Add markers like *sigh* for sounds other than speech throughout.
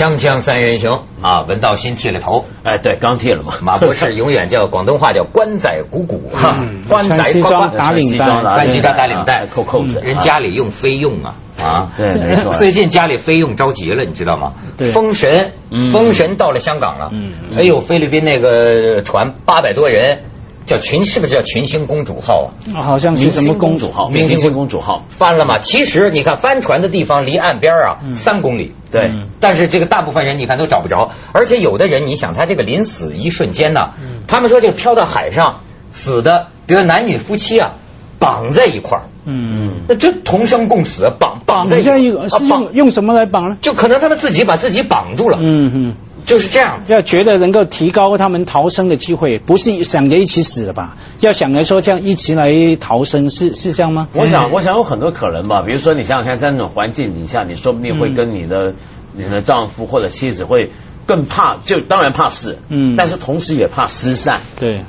锵锵三人行。啊，文道新剃了头，哎，对，刚剃了嘛。马博士永远叫广东话叫官仔鼓鼓哈，官仔穿西装打领带。穿西装打领带，扣扣子，人家里用菲佣啊。啊，对，没错。最近家里菲佣着急了，你知道吗？封神，封神到了香港了，哎呦，菲律宾那个船八百多人。叫群是不是叫群星公主号啊？好像是什么公主号？明星公主号翻了吗？其实你看帆船的地方离岸边啊三公里，对。但是这个大部分人你看都找不着，而且有的人你想他这个临死一瞬间呢，他们说这个漂到海上死的，比如男女夫妻啊绑在一块儿，嗯，那这同生共死，绑绑在一个是用用什么来绑呢？就可能他们自己把自己绑住了，嗯嗯。就是这样，要觉得能够提高他们逃生的机会，不是想着一起死的吧？要想着说这样一起来逃生，是是这样吗？我想，我想有很多可能吧。比如说，你想想看，在那种环境底下，你说不定会跟你的你的丈夫或者妻子会更怕，就当然怕死，嗯，但是同时也怕失散。对，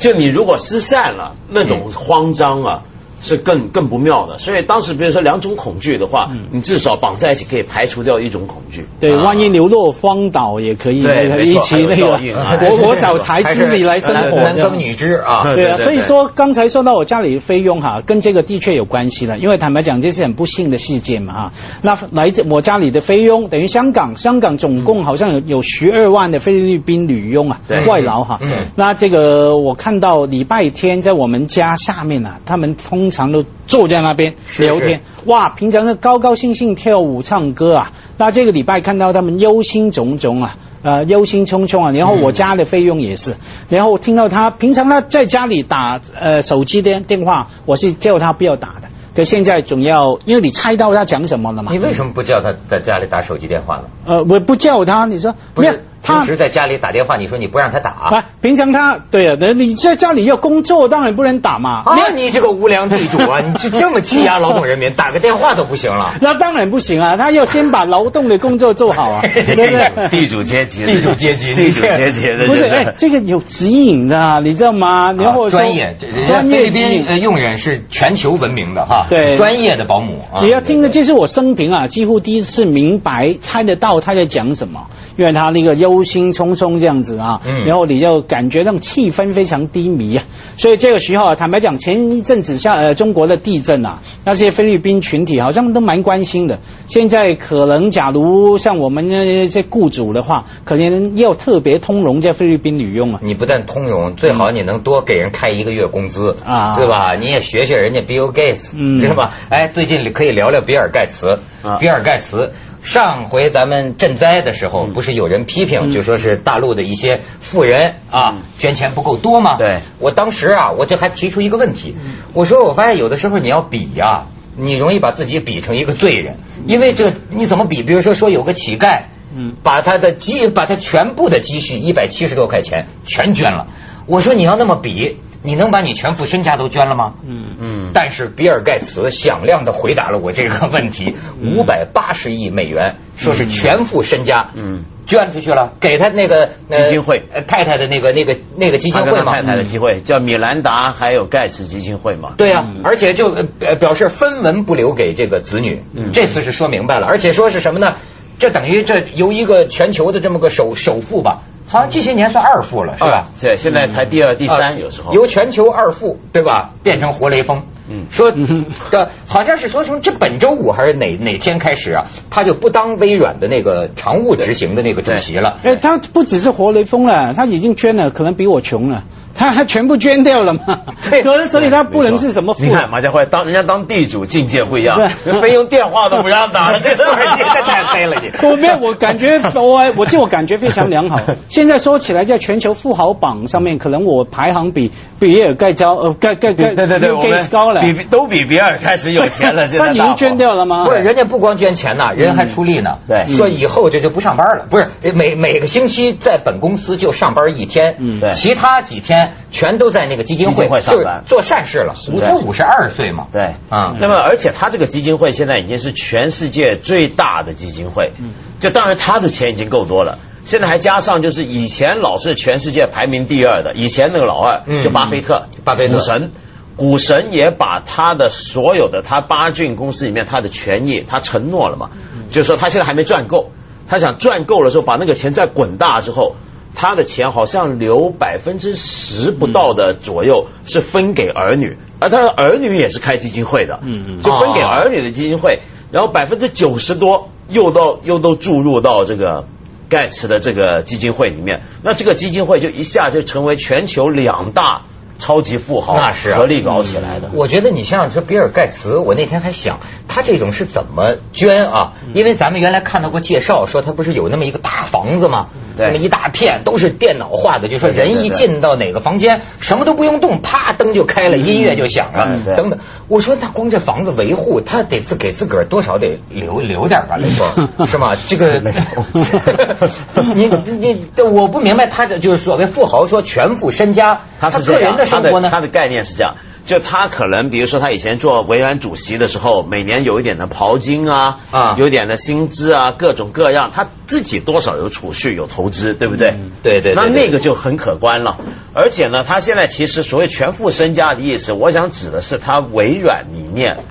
就你如果失散了，那种慌张啊。是更更不妙的，所以当时比如说两种恐惧的话，你至少绑在一起可以排除掉一种恐惧。对，万一流落荒岛也可以，对，一起那个 *laughs* 我我找财资你来生活，男耕女织啊。对啊，所以说刚才说到我家里菲佣哈，跟这个的确有关系了，因为坦白讲这是很不幸的事件嘛哈。那来自我家里的菲佣等于香港，香港总共好像有有十二万的菲律宾女佣啊，外劳哈。那这个我看到礼拜天在我们家下面啊，他们通。常都坐在那边聊天，哇！平常是高高兴兴跳舞唱歌啊，那这个礼拜看到他们忧心忡忡啊，呃，忧心忡忡啊。然后我家的费用也是，然后听到他平常他在家里打呃手机的电话，我是叫他不要打的，可现在总要，因为你猜到他讲什么了嘛。你为什么不叫他在家里打手机电话呢？呃，我不叫他，你说不是。平时在家里打电话，你说你不让他打？平常他对啊，那你在家里要工作，当然不能打嘛。啊，你这个无良地主啊，你就这么欺压劳动人民，*laughs* 打个电话都不行了？那当然不行啊，他要先把劳动的工作做好啊，*laughs* 对不对？地主阶级，地主阶级，地主阶级的，不是？哎，这个有指引的，你知道吗？然后专业，专业宾佣人是全球闻名的哈，对，专业的保姆。你要听的，这是我生平啊，几乎第一次明白猜得到他在讲什么，因为他那个忧心忡忡。这样子啊，然后你就感觉那种气氛非常低迷啊，所以这个时候啊，坦白讲，前一阵子像呃中国的地震啊，那些菲律宾群体好像都蛮关心的。现在可能假如像我们那些雇主的话，可能要特别通融这菲律宾女佣啊。你不但通融，最好你能多给人开一个月工资啊，对吧？你也学学人家 Bill Gates，知道吧？哎，最近可以聊聊比尔盖茨，比尔盖茨。上回咱们赈灾的时候，不是有人批评，就说是大陆的一些富人啊捐钱不够多吗？对，我当时啊，我这还提出一个问题，我说我发现有的时候你要比呀，你容易把自己比成一个罪人，因为这你怎么比？比如说说有个乞丐，嗯，把他的积，把他全部的积蓄一百七十多块钱全捐了，我说你要那么比。你能把你全副身家都捐了吗？嗯嗯。但是比尔盖茨响亮的回答了我这个问题，五百八十亿美元，说是全副身家，嗯，捐出去了，给他那个基金会太太的那个那个那个基金会嘛，太太的机会叫米兰达还有盖茨基金会嘛。对呀，而且就表示分文不留给这个子女，这次是说明白了，而且说是什么呢？这等于这由一个全球的这么个首首富吧。好像这些年算二富了，是吧？对，现在排第二、第三，有时候由全球二富，对吧？变成活雷锋。嗯，说 *laughs* 的好像是说从这本周五还是哪哪天开始啊，他就不当微软的那个常务执行的那个主席了。哎，他不只是活雷锋了，他已经捐了，可能比我穷了。他还全部捐掉了吗？*laughs* 对，可能所以他不能是什么富。你看马家辉当人家当地主境界不一样，非用电话都不让打了，*laughs* 这太黑了你。我没有，我感觉我 *laughs* 我自我感觉非常良好。现在说起来，在全球富豪榜上面，可能我排行比比尔盖高呃盖盖盖对对对，盖高了，比都比比尔开始有钱了。现在他已经捐掉了吗？不是，人家不光捐钱呐，人还出力呢。对，说以后这就不上班了，不是每每个星期在本公司就上班一天，嗯，对，其他几天。全都在那个基金会上班。做善事了。他五十二岁嘛，对。啊。那么，而且他这个基金会现在已经是全世界最大的基金会。嗯，就当然他的钱已经够多了，现在还加上就是以前老是全世界排名第二的，以前那个老二就巴菲特，巴菲特。股神，股神也把他的所有的他巴郡公司里面他的权益他承诺了嘛，就是说他现在还没赚够。他想赚够了之后，把那个钱再滚大之后，他的钱好像留百分之十不到的左右是分给儿女，而他的儿女也是开基金会的，嗯嗯，就分给儿女的基金会，然后百分之九十多又到又都注入到这个盖茨的这个基金会里面，那这个基金会就一下就成为全球两大。超级富豪那是合力搞起来的。我觉得你像这比尔盖茨，我那天还想他这种是怎么捐啊？因为咱们原来看到过介绍，说他不是有那么一个大房子吗？那么一大片都是电脑化的，就说人一进到哪个房间，什么都不用动，啪灯就开了，音乐就响了，等等。我说他光这房子维护，他得自给自个儿多少得留留点吧，雷锋 *laughs* 是吗？这个 *laughs* *laughs* 你你我不明白，他这就是所谓富豪说全副身家，他是个人的生活呢？他的概念是这样。就他可能，比如说他以前做微软主席的时候，每年有一点的刨金啊，啊，有点的薪资啊，各种各样，他自己多少有储蓄有投资，对不对？对对。那那个就很可观了。而且呢，他现在其实所谓全副身家的意思，我想指的是他微软里面。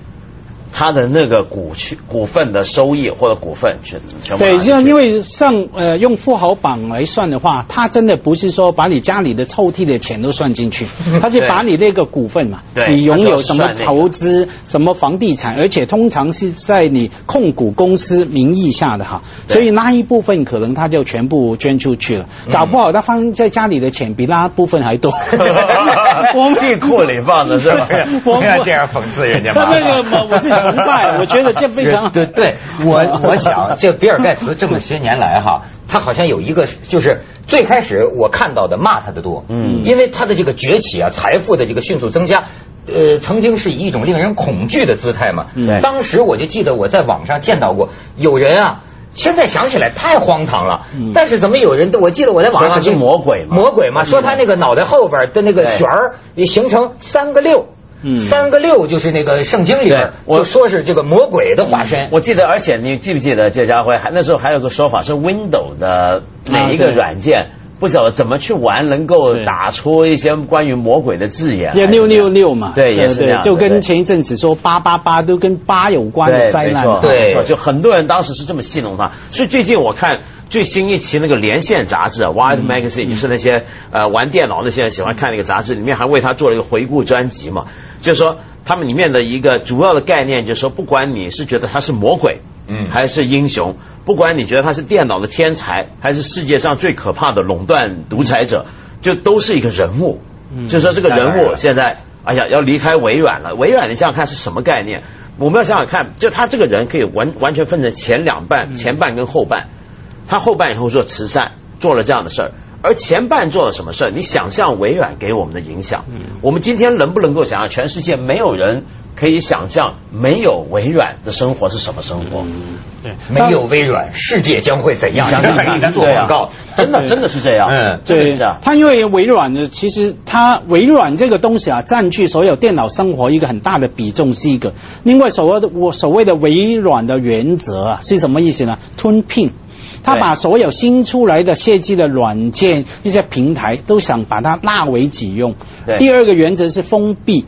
他的那个股权、股份的收益或者股份全全对，像因为上呃用富豪榜来算的话，他真的不是说把你家里的抽屉的钱都算进去，*laughs* 他是把你那个股份嘛，你拥有什么投资、什么房地产，而且通常是在你控股公司名义下的哈，所以那一部分可能他就全部捐出去了，搞不好他放在家里的钱比那部分还多，*laughs* *laughs* 地库里放的是吧？不要这样讽刺人家嘛。他那个我是。*laughs* 崇拜，我觉得这非常对对，我 *laughs* 我想这比尔盖茨这么些年来哈，他好像有一个就是最开始我看到的骂他的多，嗯，因为他的这个崛起啊，财富的这个迅速增加，呃，曾经是以一种令人恐惧的姿态嘛，对，当时我就记得我在网上见到过有人啊，现在想起来太荒唐了，嗯。但是怎么有人我记得我在网上说他是魔鬼魔鬼嘛，说他那个脑袋后边的那个旋儿形成三个六。三个六就是那个圣经里边，我说是这个魔鬼的化身。我记得，而且你记不记得这家伙还那时候还有个说法是 Windows 的每一个软件不晓得怎么去玩，能够打出一些关于魔鬼的字眼。也六六六嘛，对，也是这样。就跟前一阵子说八八八都跟八有关的灾难，对，就很多人当时是这么戏弄他。所以最近我看。最新一期那个连线杂志《Wild Magazine》是那些呃玩电脑那些人喜欢看那个杂志，里面还为他做了一个回顾专辑嘛。就是说，他们里面的一个主要的概念，就是说，不管你是觉得他是魔鬼，嗯，还是英雄，不管你觉得他是电脑的天才，还是世界上最可怕的垄断独裁者，就都是一个人物。嗯，就说这个人物现在，哎呀，要离开微软了。微软，你想想看是什么概念？我们要想想看，就他这个人可以完完全分成前两半，前半跟后半。他后半以后做慈善，做了这样的事儿，而前半做了什么事儿？你想象微软给我们的影响，我们今天能不能够想象全世界没有人可以想象没有微软的生活是什么生活？对，没有微软，世界将会怎样？想想给他做广告，*laughs* 真的真的是这样。嗯，对，他因为微软呢，其实他微软这个东西啊，占据所有电脑生活一个很大的比重是一个。另外，所谓的我所谓的微软的原则啊，是什么意思呢？吞并。他把所有新出来的设计的软件一些平台都想把它纳为己用。第二个原则是封闭。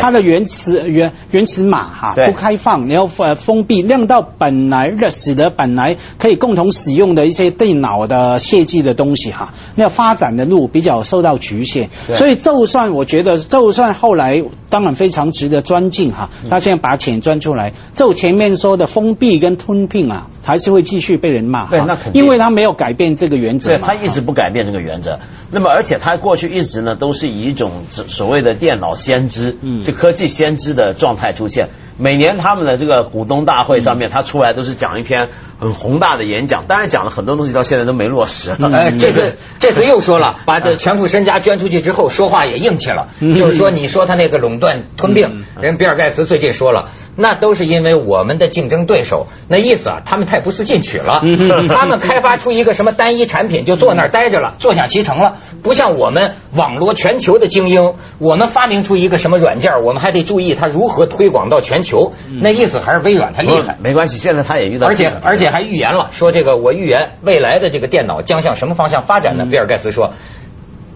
它的原词原原词码哈不开放，然后呃封闭，让到本来的使得本来可以共同使用的一些电脑的设计的东西哈，那发展的路比较受到局限。所以就算我觉得，就算后来当然非常值得尊敬哈，他现在把钱钻出来，就前面说的封闭跟吞并啊，还是会继续被人骂。对，那肯定，因为他没有改变这个原则。对他一直不改变这个原则。那么而且他过去一直呢都是以一种所谓的电脑先知。就科技先知的状态出现，每年他们的这个股东大会上面，他出来都是讲一篇很宏大的演讲，当然讲了很多东西，到现在都没落实。哎，这次这次又说了，*laughs* 把这全副身家捐出去之后，说话也硬气了，就是说你说他那个垄断吞并，人比尔盖茨最近说了。那都是因为我们的竞争对手，那意思啊，他们太不思进取了。*laughs* 他们开发出一个什么单一产品，就坐那儿待着了，*laughs* 坐享其成了。不像我们网罗全球的精英，我们发明出一个什么软件，我们还得注意它如何推广到全球。那意思还是微软它厉害。没关系，现在他也遇到，而且而且还预言了，说这个我预言未来的这个电脑将向什么方向发展呢？比尔盖茨说，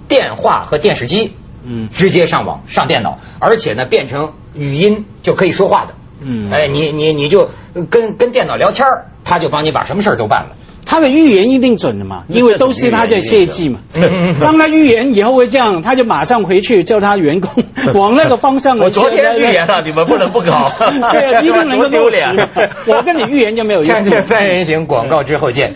电话和电视机，嗯，直接上网上电脑，而且呢变成语音就可以说话的。嗯，哎，你你你就跟跟电脑聊天他就帮你把什么事儿都办了。他的预言一定准的嘛，因为都是他在设计嘛。*laughs* 当他预言以后会这样，他就马上回去叫他员工 *laughs* 往那个方向。我昨天预言了，你们不能不搞。*laughs* 对，一定能够丢脸。我跟你预言就没有用。向见三人行广告之后见。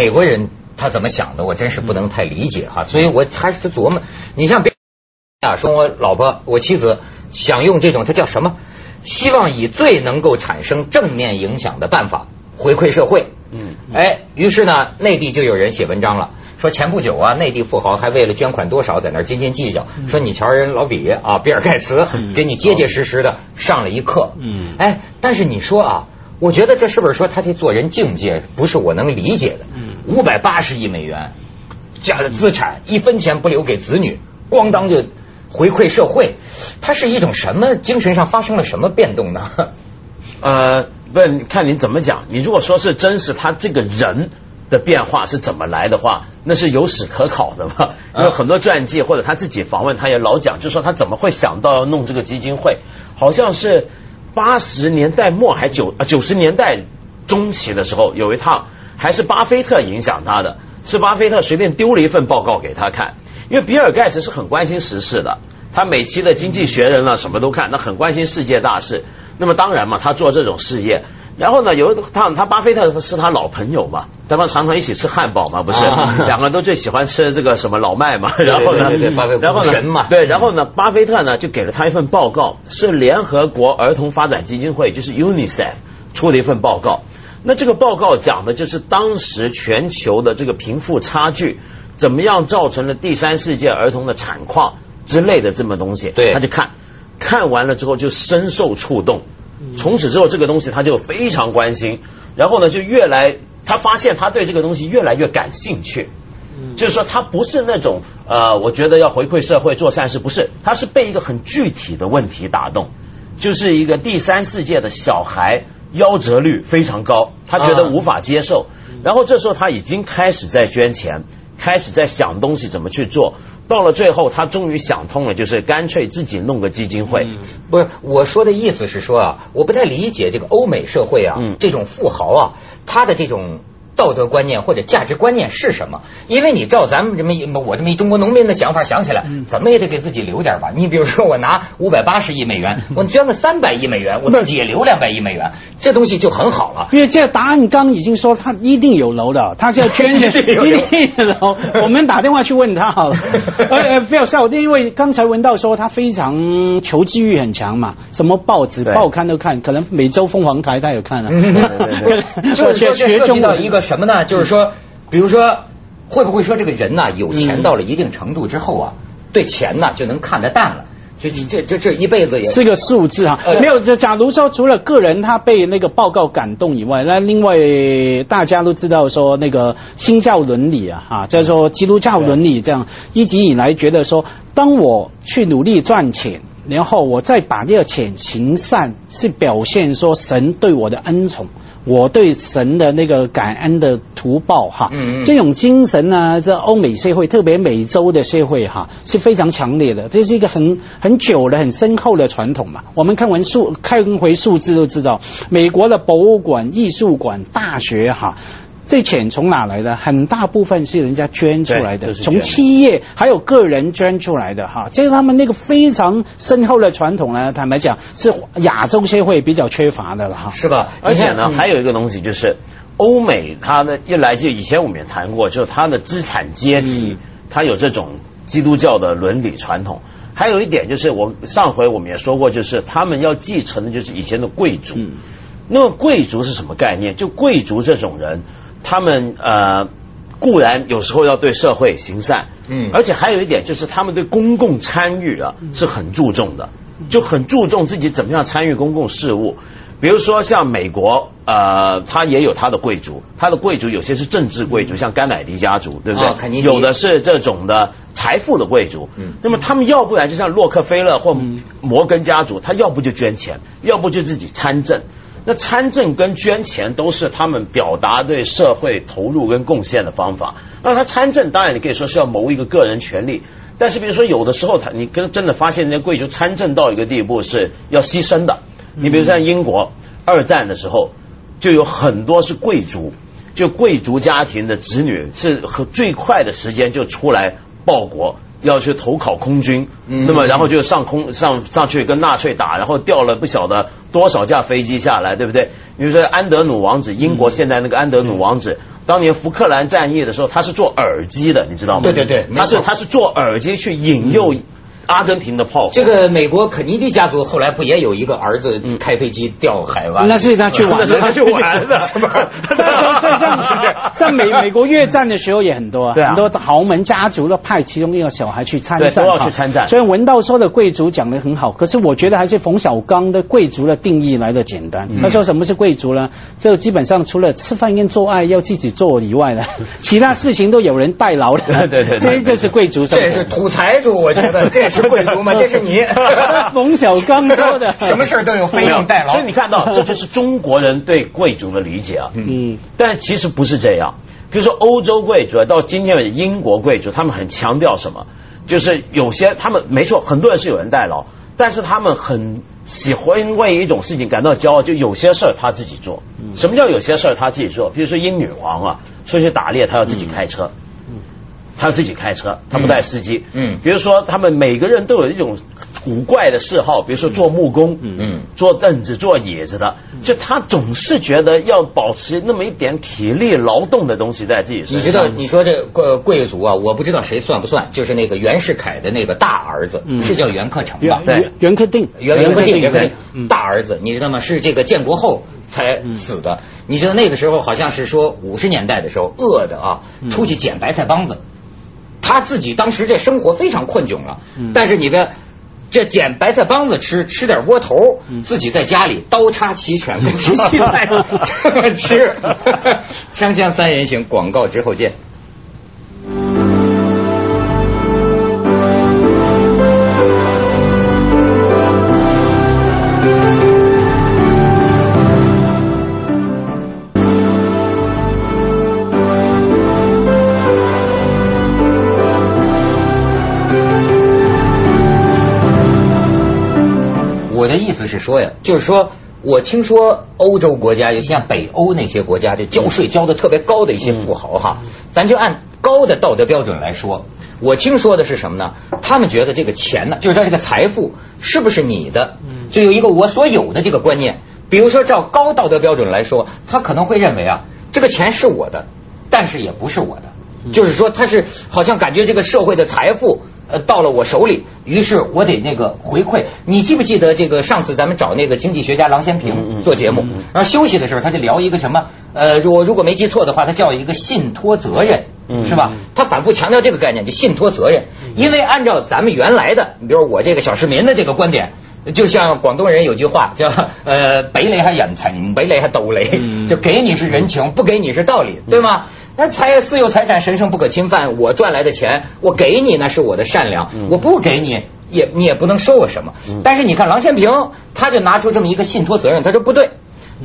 美国人他怎么想的，我真是不能太理解哈，所以我还是琢磨。你像别啊，说我老婆、我妻子想用这种，他叫什么？希望以最能够产生正面影响的办法回馈社会。嗯，哎，于是呢，内地就有人写文章了，说前不久啊，内地富豪还为了捐款多少在那斤斤计较，说你瞧人老比啊，比尔盖茨给你结结实实的上了一课。嗯，哎，但是你说啊。我觉得这是不是说他这做人境界不是我能理解的？五百八十亿美元家的资产，一分钱不留给子女，咣当就回馈社会，它是一种什么精神上发生了什么变动呢？*laughs* 呃，不看你怎么讲。你如果说是真是他这个人的变化是怎么来的话，那是有史可考的嘛。*laughs* 因为很多传记或者他自己访问，他也老讲，就说他怎么会想到要弄这个基金会，好像是。八十年代末还九啊九十年代中期的时候，有一趟还是巴菲特影响他的，是巴菲特随便丢了一份报告给他看，因为比尔盖茨是很关心时事的，他每期的《经济学人》啊什么都看，那很关心世界大事。那么当然嘛，他做这种事业。然后呢，有一趟他巴菲特是他老朋友嘛，他们常常一起吃汉堡嘛，不是？两个人都最喜欢吃这个什么老麦嘛。然后呢，然后呢，对，然后呢，巴菲特呢就给了他一份报告，是联合国儿童发展基金会，就是 UNICEF 出的一份报告。那这个报告讲的就是当时全球的这个贫富差距，怎么样造成了第三世界儿童的惨况之类的这么东西。对，他就看看完了之后就深受触动。从此之后，这个东西他就非常关心，然后呢，就越来他发现他对这个东西越来越感兴趣，就是说他不是那种呃，我觉得要回馈社会做善事，不是，他是被一个很具体的问题打动，就是一个第三世界的小孩夭折率非常高，他觉得无法接受，然后这时候他已经开始在捐钱。开始在想东西怎么去做，到了最后他终于想通了，就是干脆自己弄个基金会。不是我说的意思是说啊，我不太理解这个欧美社会啊，这种富豪啊，他的这种。道德观念或者价值观念是什么？因为你照咱们这么一我这么一中国农民的想法想起来，怎么也得给自己留点吧。你比如说，我拿五百八十亿美元，*laughs* 我捐个三百亿美元，我自己也留两百亿美元，这东西就很好了。因为这答案刚已经说他一定有楼的，他是要 *laughs* 捐的，一定有楼。*laughs* 我们打电话去问他好了。呃，不要笑，因为刚才文道说他非常求知欲很强嘛，什么报纸报刊都看，可能每周凤凰台他有看啊。就是涉及到一个。什么呢？就是说，比如说，会不会说这个人呢，有钱到了一定程度之后啊，对钱呢就能看得淡了？这这这这一辈子也是个数字哈。没有，就假如说除了个人他被那个报告感动以外，那另外大家都知道说那个新教伦理啊，哈，叫做基督教伦理，这样一直以来觉得说，当我去努力赚钱，然后我再把这个钱行善，是表现说神对我的恩宠。我对神的那个感恩的图报哈，这种精神呢，在欧美社会，特别美洲的社会哈，是非常强烈的。这是一个很很久的、很深厚的传统嘛。我们看完数看回数字都知道，美国的博物馆、艺术馆、大学哈。这钱从哪来的？很大部分是人家捐出来的，从企业还有个人捐出来的哈。这是他们那个非常深厚的传统呢。坦白讲，是亚洲社会比较缺乏的了哈。是吧？而且呢，还有一个东西就是，欧美它的一来就以前我们也谈过，就是它的资产阶级，它有这种基督教的伦理传统。还有一点就是，我上回我们也说过，就是他们要继承的就是以前的贵族。那么贵族是什么概念？就贵族这种人。他们呃固然有时候要对社会行善，嗯，而且还有一点就是他们对公共参与啊是很注重的，就很注重自己怎么样参与公共事务。比如说像美国，呃，他也有他的贵族，他的贵族有些是政治贵族，像甘乃迪家族，对不对？有的是这种的财富的贵族。嗯。那么他们要不然就像洛克菲勒或摩根家族，他要不就捐钱，要不就自己参政。那参政跟捐钱都是他们表达对社会投入跟贡献的方法。那他参政，当然你可以说是要谋一个个人权利，但是比如说有的时候他你跟真的发现那些贵族参政到一个地步是要牺牲的。你比如像英国二战的时候，就有很多是贵族，就贵族家庭的子女是和最快的时间就出来报国。要去投考空军，那么然后就上空上上去跟纳粹打，然后掉了不晓得多少架飞机下来，对不对？比如说安德鲁王子，英国现在那个安德鲁王子，当年福克兰战役的时候，他是做耳机的，你知道吗？对对对，他是他是做耳机去引诱。阿根廷的炮火。这个美国肯尼迪家族后来不也有一个儿子开飞机掉海湾？那是他去玩的，他去玩的，*laughs* 是吧？*laughs* 在在在美美国越战的时候也很多啊，很多豪门家族都派其中一个小孩去参战，都要去参战。所以文道说的贵族讲的很好，可是我觉得还是冯小刚的贵族的定义来的简单。他说什么是贵族呢？就基本上除了吃饭跟做爱要自己做以外呢，*laughs* 其他事情都有人代劳的。对对，这就是贵族。这是土财主，我觉得这是。贵族吗？*laughs* 这是你 *laughs* 冯小刚说的，*laughs* 什么事都有费用代劳。所以你看到，这就是中国人对贵族的理解啊。嗯，但其实不是这样。比如说欧洲贵族到今天为止，英国贵族他们很强调什么？就是有些他们没错，很多人是有人代劳，但是他们很喜欢为一种事情感到骄傲，就有些事儿他自己做。什么叫有些事儿他自己做？比如说英女皇啊，出去打猎，他要自己开车。他自己开车，他不带司机。嗯，比如说他们每个人都有一种古怪的嗜好，比如说做木工，嗯，做凳子、做椅子的，就他总是觉得要保持那么一点体力劳动的东西在自己身上。你知道，你说这贵贵族啊，我不知道谁算不算，就是那个袁世凯的那个大儿子，是叫袁克诚吧？对，袁克定，袁袁克定，袁克定，大儿子，你知道吗？是这个建国后才死的。你知道那个时候好像是说五十年代的时候饿的啊，出去捡白菜帮子。他自己当时这生活非常困窘了，但是你的这捡白菜帮子吃，吃点窝头，自己在家里刀叉齐全，跟吃西菜这么吃。*laughs* 锵锵三人行，广告之后见。说呀，就是说我听说欧洲国家，尤其像北欧那些国家，就交税交的特别高的一些富豪哈，咱就按高的道德标准来说，我听说的是什么呢？他们觉得这个钱呢，就是说这个财富是不是你的，就有一个我所有的这个观念。比如说照高道德标准来说，他可能会认为啊，这个钱是我的，但是也不是我的，就是说他是好像感觉这个社会的财富。呃，到了我手里，于是我得那个回馈。你记不记得这个上次咱们找那个经济学家郎咸平做节目，然后休息的时候他就聊一个什么？呃，我如果没记错的话，他叫一个信托责任，是吧？他反复强调这个概念，就信托责任。因为按照咱们原来的，你比如我这个小市民的这个观点。就像广东人有句话叫 *laughs* 呃，北雷还眼层，北雷还斗雷，就给你是人情，不给你是道理，对吗？那财私有财产神圣不可侵犯，我赚来的钱，我给你那是我的善良，我不给你也你也不能说我什么。但是你看郎咸平，他就拿出这么一个信托责任，他说不对，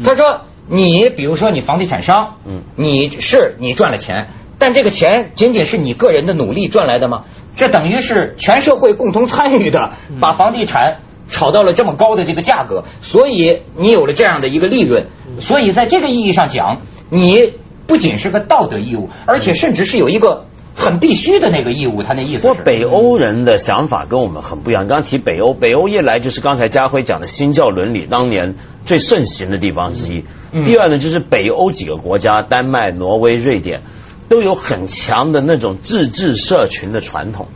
他说你比如说你房地产商，你是你赚了钱，但这个钱仅仅是你个人的努力赚来的吗？这等于是全社会共同参与的，把房地产。炒到了这么高的这个价格，所以你有了这样的一个利润，所以在这个意义上讲，你不仅是个道德义务，而且甚至是有一个很必须的那个义务。他那意思。不过北欧人的想法跟我们很不一样。刚刚提北欧，北欧一来就是刚才家辉讲的新教伦理当年最盛行的地方之一。第二呢，就是北欧几个国家，丹麦、挪威、瑞典，都有很强的那种自治社群的传统。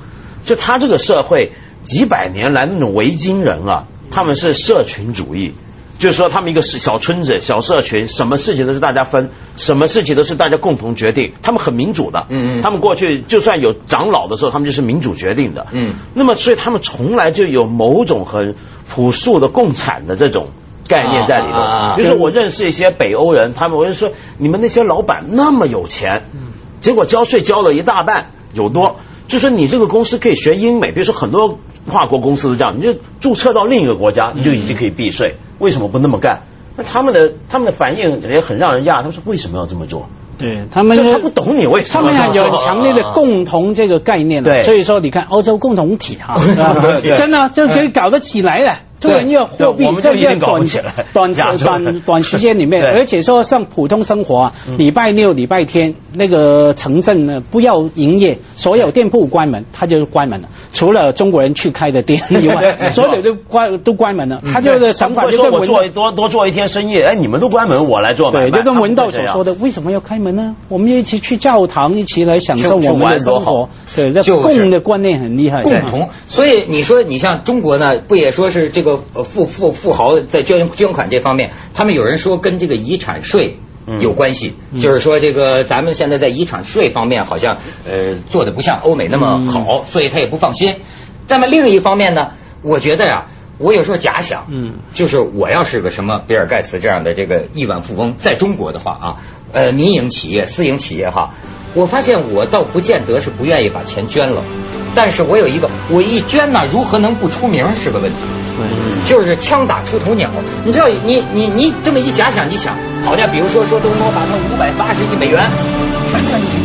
就他这个社会。几百年来那种维京人啊，他们是社群主义，就是说他们一个小村子、小社群，什么事情都是大家分，什么事情都是大家共同决定，他们很民主的。嗯嗯。他们过去就算有长老的时候，他们就是民主决定的。嗯。那么，所以他们从来就有某种很朴素的共产的这种概念在里头。比如说我认识一些北欧人，他们我就说你们那些老板那么有钱，结果交税交了一大半有多，就是你这个公司可以学英美，比如说很多跨国公司都这样，你就注册到另一个国家，你就已经可以避税，为什么不那么干？那他们的他们的反应也很让人讶，他们说为什么要这么做？对他们，他不懂你为什么。他们有强烈的共同这个概念，对，所以说你看欧洲共同体哈，*laughs* 真的就可以搞得起来的。突然要货币在一个短短短 *laughs* 短时间里面，而且说像普通生活啊，礼拜六、礼拜天那个城镇呢不要营业，所有店铺关门，他就关门了。除了中国人去开的店以外，*laughs* 所有都关都关门了。他就是想法就跟我做多多做一天生意，哎，你们都关门，我来做对，就跟文道所说的，为什么要开门呢？我们一起去教堂，一起来享受我们的生活。对，这共的观念很厉害。共同，所以你说你像中国呢，不也说是这个富富富豪在捐捐款这方面，他们有人说跟这个遗产税。有关系，就是说这个咱们现在在遗产税方面好像呃做的不像欧美那么好，所以他也不放心。那么另一方面呢，我觉得呀，我有时候假想，嗯，就是我要是个什么比尔盖茨这样的这个亿万富翁，在中国的话啊，呃，民营企业、私营企业哈，我发现我倒不见得是不愿意把钱捐了，但是我有一个，我一捐呢，如何能不出名是个问题。嗯就是枪打出头鸟，你知道，你你你这么一假想，你想，好像比如说说东方把那五百八十亿美元全捐出去。